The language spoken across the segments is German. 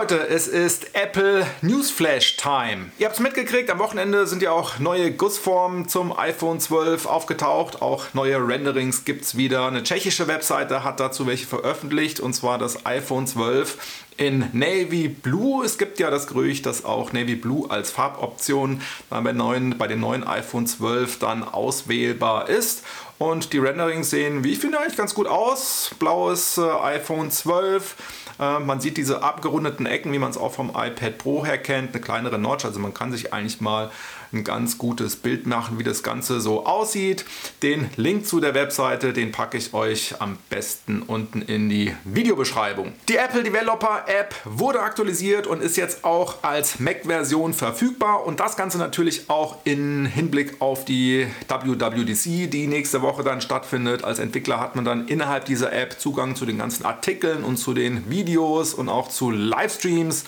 Leute, es ist Apple Newsflash Time. Ihr habt es mitgekriegt, am Wochenende sind ja auch neue Gussformen zum iPhone 12 aufgetaucht. Auch neue Renderings gibt es wieder. Eine tschechische Webseite hat dazu welche veröffentlicht und zwar das iPhone 12 in Navy Blue. Es gibt ja das Gerücht, dass auch Navy Blue als Farboption bei, neuen, bei den neuen iPhone 12 dann auswählbar ist. Und die Renderings sehen, wie ich finde, eigentlich ganz gut aus. Blaues äh, iPhone 12 äh, man sieht diese abgerundeten Ecken, wie man es auch vom iPad Pro her kennt, eine kleinere Notch. Also man kann sich eigentlich mal ein ganz gutes Bild machen, wie das Ganze so aussieht. Den Link zu der Webseite, den packe ich euch am besten unten in die Videobeschreibung. Die Apple Developer App wurde aktualisiert und ist jetzt auch als Mac-Version verfügbar und das Ganze natürlich auch in Hinblick auf die WWDC, die nächste Woche dann stattfindet. Als Entwickler hat man dann innerhalb dieser App Zugang zu den ganzen Artikeln und zu den Videos und auch zu Livestreams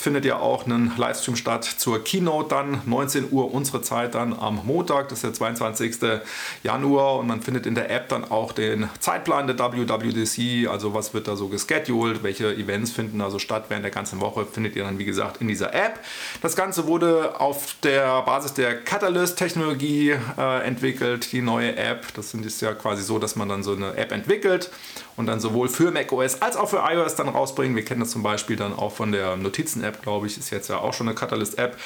findet ja auch ein Livestream statt zur Keynote dann, 19 Uhr unsere Zeit dann am Montag, das ist der 22. Januar und man findet in der App dann auch den Zeitplan der WWDC, also was wird da so gescheduled, welche Events finden da so statt während der ganzen Woche, findet ihr dann wie gesagt in dieser App. Das Ganze wurde auf der Basis der Catalyst-Technologie äh, entwickelt, die neue App. Das ist ja quasi so, dass man dann so eine App entwickelt und dann sowohl für macOS als auch für iOS dann rausbringen. Wir kennen das zum Beispiel dann auch von der Notizen-App, glaube ich, ist jetzt ja auch schon eine Catalyst-App.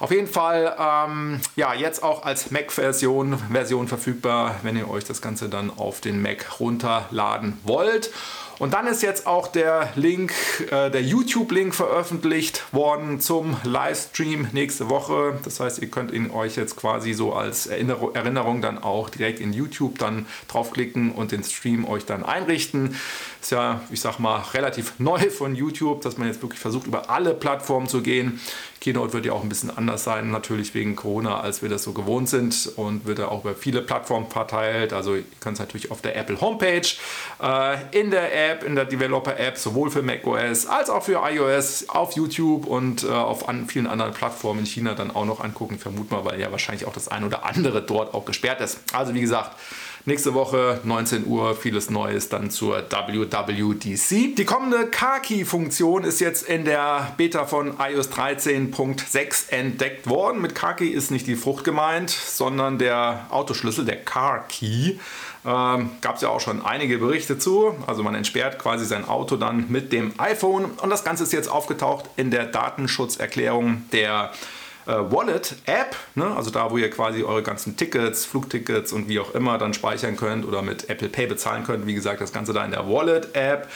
Auf jeden Fall, ähm, ja, jetzt auch als Mac-Version Version verfügbar, wenn ihr euch das Ganze dann auf den Mac runterladen wollt. Und dann ist jetzt auch der Link, äh, der YouTube-Link veröffentlicht worden zum Livestream nächste Woche. Das heißt, ihr könnt ihn euch jetzt quasi so als Erinnerung, dann auch direkt in YouTube dann draufklicken und den Stream euch dann einrichten. Ist ja, ich sag mal, relativ neu von YouTube, dass man jetzt wirklich versucht, über alle Plattformen zu gehen. Keynote wird ja auch ein bisschen anders sein, natürlich wegen Corona, als wir das so gewohnt sind und wird ja auch über viele Plattformen verteilt. Also ihr könnt es natürlich auf der Apple Homepage, äh, in der App, in der Developer App, sowohl für macOS als auch für iOS, auf YouTube und äh, auf an vielen anderen Plattformen in China dann auch noch angucken. Vermut mal, weil ja wahrscheinlich auch das ein oder andere dort auch gesperrt ist. Also wie gesagt, Nächste Woche 19 Uhr vieles Neues dann zur WWDC. Die kommende Car-Key-Funktion ist jetzt in der Beta von iOS 13.6 entdeckt worden. Mit Car-Key ist nicht die Frucht gemeint, sondern der Autoschlüssel, der Car-Key. Ähm, Gab es ja auch schon einige Berichte zu. Also man entsperrt quasi sein Auto dann mit dem iPhone und das Ganze ist jetzt aufgetaucht in der Datenschutzerklärung der äh, Wallet-App, ne? also da, wo ihr quasi eure ganzen Tickets, Flugtickets und wie auch immer dann speichern könnt oder mit Apple Pay bezahlen könnt. Wie gesagt, das Ganze da in der Wallet-App.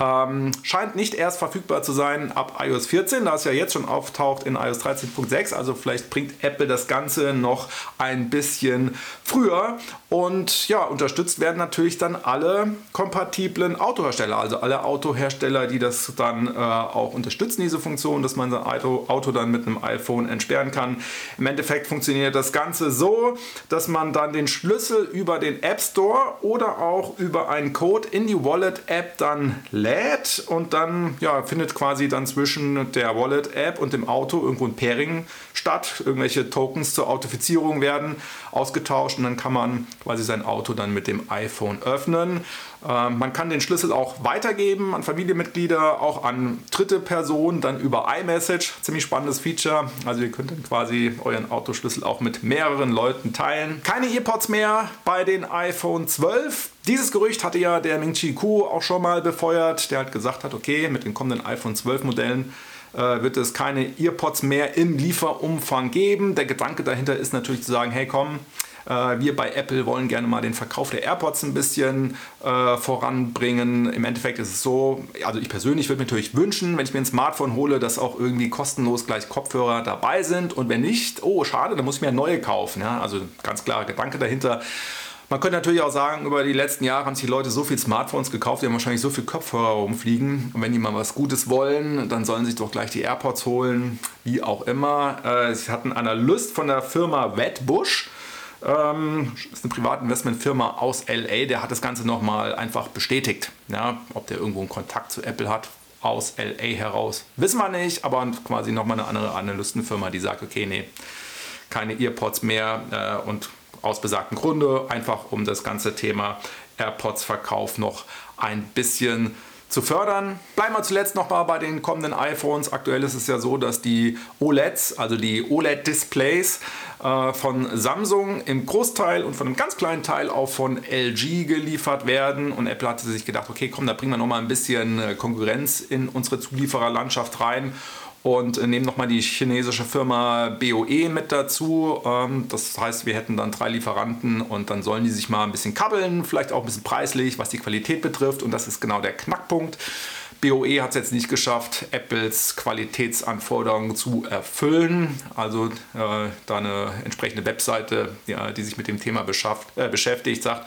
Ähm, scheint nicht erst verfügbar zu sein ab iOS 14, da es ja jetzt schon auftaucht in iOS 13.6. Also vielleicht bringt Apple das Ganze noch ein bisschen früher. Und ja, unterstützt werden natürlich dann alle kompatiblen Autohersteller, also alle Autohersteller, die das dann äh, auch unterstützen, diese Funktion, dass man sein Auto, Auto dann mit einem iPhone entsperren kann. Im Endeffekt funktioniert das Ganze so, dass man dann den Schlüssel über den App Store oder auch über einen Code in die Wallet-App dann lädt und dann ja, findet quasi dann zwischen der Wallet-App und dem Auto irgendwo ein Pairing statt. Irgendwelche Tokens zur Authentifizierung werden ausgetauscht und dann kann man quasi sein Auto dann mit dem iPhone öffnen. Ähm, man kann den Schlüssel auch weitergeben an Familienmitglieder, auch an dritte Personen, dann über iMessage. Ziemlich spannendes Feature. Also ihr könnt dann quasi euren Autoschlüssel auch mit mehreren Leuten teilen. Keine EarPods mehr bei den iPhone 12. Dieses Gerücht hatte ja der Ming Chi Ku auch schon mal befeuert, der halt gesagt hat, okay, mit den kommenden iPhone 12 Modellen äh, wird es keine EarPods mehr im Lieferumfang geben. Der Gedanke dahinter ist natürlich zu sagen, hey komm, wir bei Apple wollen gerne mal den Verkauf der AirPods ein bisschen äh, voranbringen. Im Endeffekt ist es so, also ich persönlich würde mir natürlich wünschen, wenn ich mir ein Smartphone hole, dass auch irgendwie kostenlos gleich Kopfhörer dabei sind. Und wenn nicht, oh schade, dann muss ich mir neue kaufen. Ja? Also ganz klarer Gedanke dahinter. Man könnte natürlich auch sagen, über die letzten Jahre haben sich die Leute so viele Smartphones gekauft, die haben wahrscheinlich so viele Kopfhörer rumfliegen. Und wenn die mal was Gutes wollen, dann sollen sie sich doch gleich die AirPods holen, wie auch immer. Äh, sie hatten einen Analyst von der Firma Wedbush, ähm, ist eine Privatinvestmentfirma aus LA, der hat das Ganze nochmal einfach bestätigt. Ja, ob der irgendwo einen Kontakt zu Apple hat, aus LA heraus, wissen wir nicht, aber quasi nochmal eine andere Analystenfirma, die sagt, okay, nee, keine Earpods mehr äh, und aus besagten Gründe, einfach um das ganze Thema AirPods-Verkauf noch ein bisschen zu fördern. Bleiben wir zuletzt noch mal bei den kommenden iPhones. Aktuell ist es ja so, dass die OLEDs, also die OLED-Displays äh, von Samsung im Großteil und von einem ganz kleinen Teil auch von LG geliefert werden. Und Apple hatte sich gedacht, okay, komm, da bringen wir noch mal ein bisschen äh, Konkurrenz in unsere Zuliefererlandschaft rein und äh, nehmen nochmal die chinesische Firma BOE mit dazu. Ähm, das heißt, wir hätten dann drei Lieferanten und dann sollen die sich mal ein bisschen kabbeln, vielleicht auch ein bisschen preislich, was die Qualität betrifft. Und das ist genau der Knackpunkt. BOE hat es jetzt nicht geschafft, Apples Qualitätsanforderungen zu erfüllen. Also äh, da eine entsprechende Webseite, ja, die sich mit dem Thema äh, beschäftigt, sagt,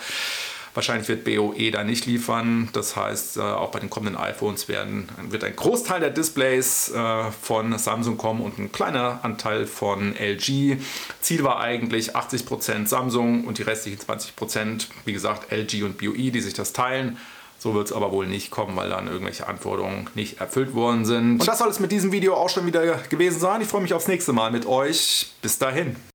Wahrscheinlich wird BOE da nicht liefern. Das heißt, äh, auch bei den kommenden iPhones werden, wird ein Großteil der Displays äh, von Samsung kommen und ein kleiner Anteil von LG. Ziel war eigentlich 80% Samsung und die restlichen 20%, wie gesagt, LG und BOE, die sich das teilen. So wird es aber wohl nicht kommen, weil dann irgendwelche Anforderungen nicht erfüllt worden sind. Und das soll es mit diesem Video auch schon wieder gewesen sein. Ich freue mich aufs nächste Mal mit euch. Bis dahin.